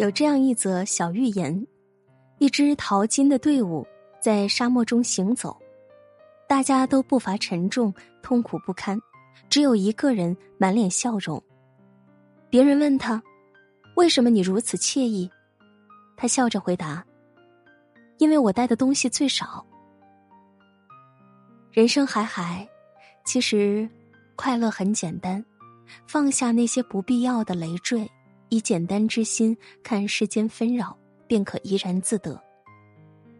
有这样一则小寓言：一支淘金的队伍在沙漠中行走，大家都步伐沉重，痛苦不堪，只有一个人满脸笑容。别人问他：“为什么你如此惬意？”他笑着回答：“因为我带的东西最少。”人生海海，其实快乐很简单，放下那些不必要的累赘。以简单之心看世间纷扰，便可怡然自得。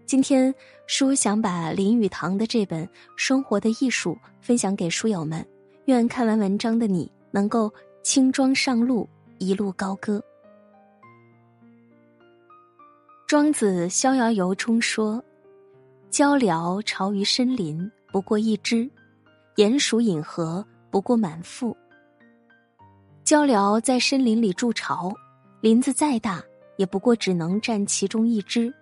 今天书想把林语堂的这本《生活的艺术》分享给书友们，愿看完文章的你能够轻装上路，一路高歌。庄子《逍遥游》中说：“鹪鹩巢于深林，不过一枝；鼹鼠饮河，不过满腹。”鹪鹩在森林里筑巢，林子再大，也不过只能占其中一只；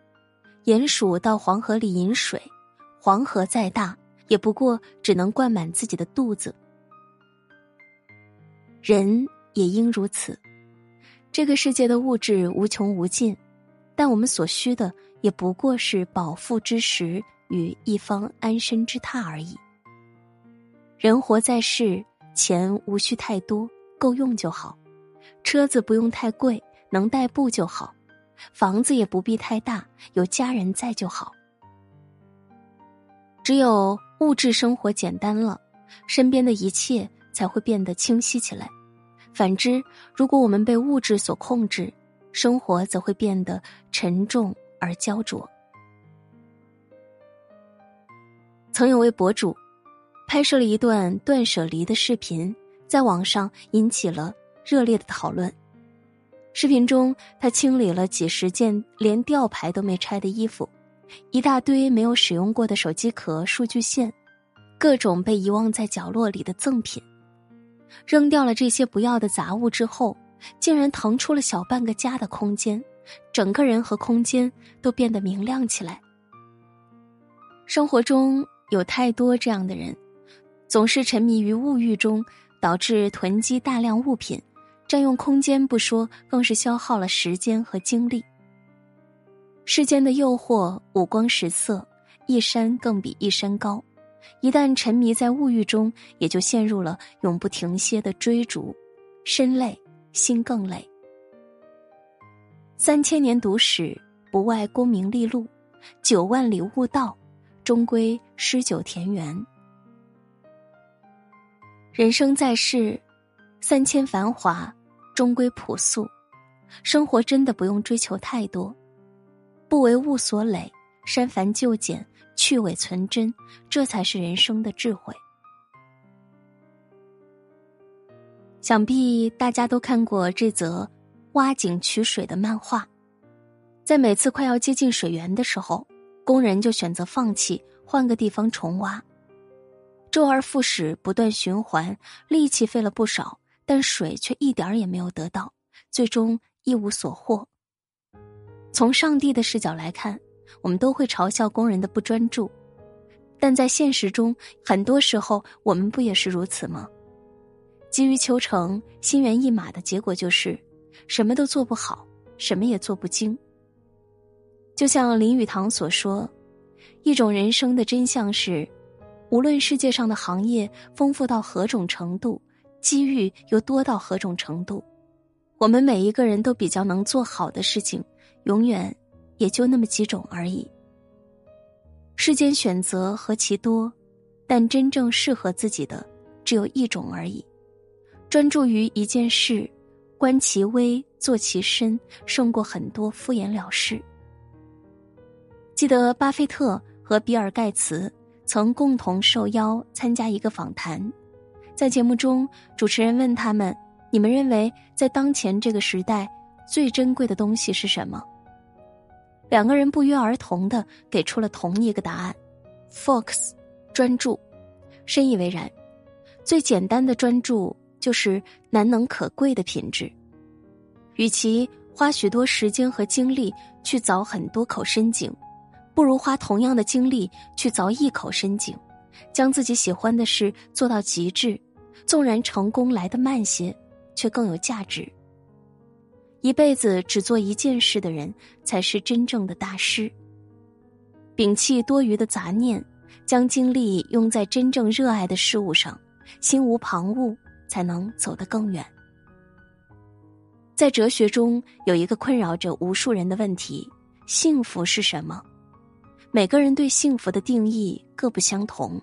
鼹鼠到黄河里饮水，黄河再大，也不过只能灌满自己的肚子。人也应如此。这个世界的物质无穷无尽，但我们所需的也不过是饱腹之食与一方安身之榻而已。人活在世，钱无需太多。够用就好，车子不用太贵，能代步就好，房子也不必太大，有家人在就好。只有物质生活简单了，身边的一切才会变得清晰起来。反之，如果我们被物质所控制，生活则会变得沉重而焦灼。曾有位博主，拍摄了一段断舍离的视频。在网上引起了热烈的讨论。视频中，他清理了几十件连吊牌都没拆的衣服，一大堆没有使用过的手机壳、数据线，各种被遗忘在角落里的赠品。扔掉了这些不要的杂物之后，竟然腾出了小半个家的空间，整个人和空间都变得明亮起来。生活中有太多这样的人，总是沉迷于物欲中。导致囤积大量物品，占用空间不说，更是消耗了时间和精力。世间的诱惑五光十色，一山更比一山高。一旦沉迷在物欲中，也就陷入了永不停歇的追逐，身累心更累。三千年读史，不外功名利禄；九万里悟道，终归诗酒田园。人生在世，三千繁华，终归朴素。生活真的不用追求太多，不为物所累，删繁就简，去伪存真，这才是人生的智慧。想必大家都看过这则挖井取水的漫画，在每次快要接近水源的时候，工人就选择放弃，换个地方重挖。周而复始，不断循环，力气费了不少，但水却一点儿也没有得到，最终一无所获。从上帝的视角来看，我们都会嘲笑工人的不专注，但在现实中，很多时候我们不也是如此吗？急于求成、心猿意马的结果就是，什么都做不好，什么也做不精。就像林语堂所说，一种人生的真相是。无论世界上的行业丰富到何种程度，机遇又多到何种程度，我们每一个人都比较能做好的事情，永远也就那么几种而已。世间选择何其多，但真正适合自己的只有一种而已。专注于一件事，观其微，做其深，胜过很多敷衍了事。记得巴菲特和比尔盖茨。曾共同受邀参加一个访谈，在节目中，主持人问他们：“你们认为在当前这个时代，最珍贵的东西是什么？”两个人不约而同的给出了同一个答案：“Fox，专注。”深以为然。最简单的专注就是难能可贵的品质。与其花许多时间和精力去凿很多口深井。不如花同样的精力去凿一口深井，将自己喜欢的事做到极致，纵然成功来得慢些，却更有价值。一辈子只做一件事的人，才是真正的大师。摒弃多余的杂念，将精力用在真正热爱的事物上，心无旁骛，才能走得更远。在哲学中，有一个困扰着无数人的问题：幸福是什么？每个人对幸福的定义各不相同，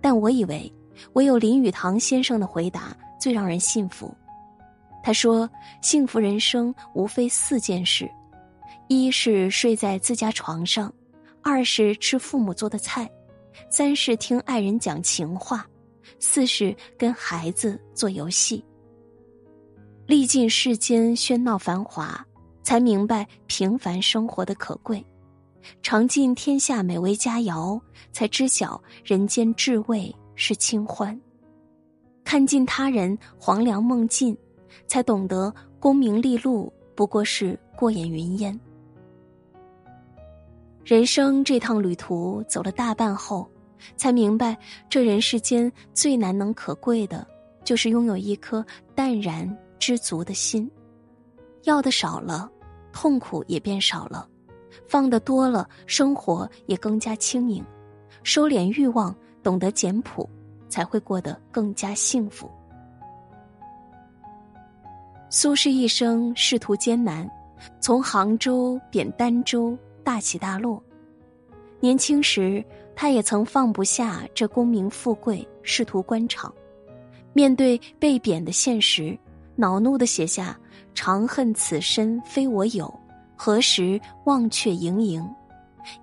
但我以为，唯有林语堂先生的回答最让人信服。他说：“幸福人生无非四件事，一是睡在自家床上，二是吃父母做的菜，三是听爱人讲情话，四是跟孩子做游戏。历尽世间喧闹繁华，才明白平凡生活的可贵；尝尽天下美味佳肴，才知晓人间至味是清欢；看尽他人黄粱梦尽。”才懂得功名利禄不过是过眼云烟。人生这趟旅途走了大半后，才明白这人世间最难能可贵的，就是拥有一颗淡然知足的心。要的少了，痛苦也变少了；放的多了，生活也更加轻盈。收敛欲望，懂得简朴，才会过得更加幸福。苏轼一生仕途艰难，从杭州贬儋州，大起大落。年轻时，他也曾放不下这功名富贵，仕途官场。面对被贬的现实，恼怒的写下“长恨此身非我有，何时忘却盈盈”，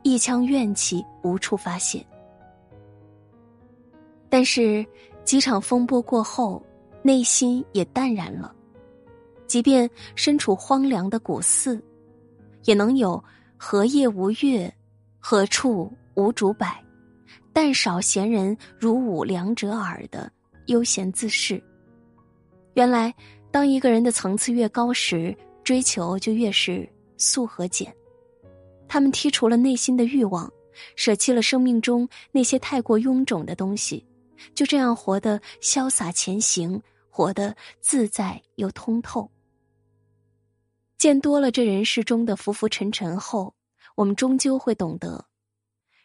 一腔怨气无处发泄。但是几场风波过后，内心也淡然了。即便身处荒凉的古寺，也能有“何夜无月，何处无竹柏，但少闲人如吾两者耳”的悠闲自适。原来，当一个人的层次越高时，追求就越是素和简。他们剔除了内心的欲望，舍弃了生命中那些太过臃肿的东西，就这样活得潇洒前行，活得自在又通透。见多了这人世中的浮浮沉沉后，我们终究会懂得，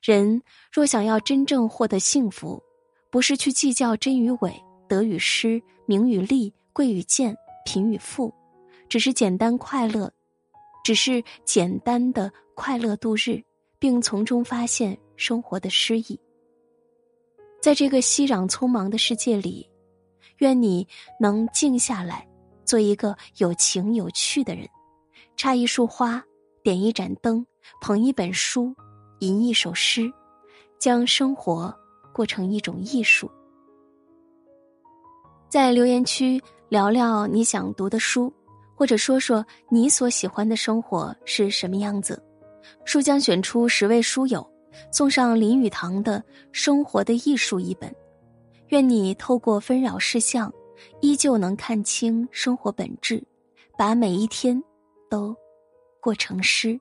人若想要真正获得幸福，不是去计较真与伪、得与失、名与利、贵与贱、贫与富，只是简单快乐，只是简单的快乐度日，并从中发现生活的诗意。在这个熙攘匆忙的世界里，愿你能静下来，做一个有情有趣的人。插一束花，点一盏灯，捧一本书，吟一首诗，将生活过成一种艺术。在留言区聊聊你想读的书，或者说说你所喜欢的生活是什么样子。书将选出十位书友，送上林语堂的《生活的艺术》一本。愿你透过纷扰事项，依旧能看清生活本质，把每一天。都过成诗。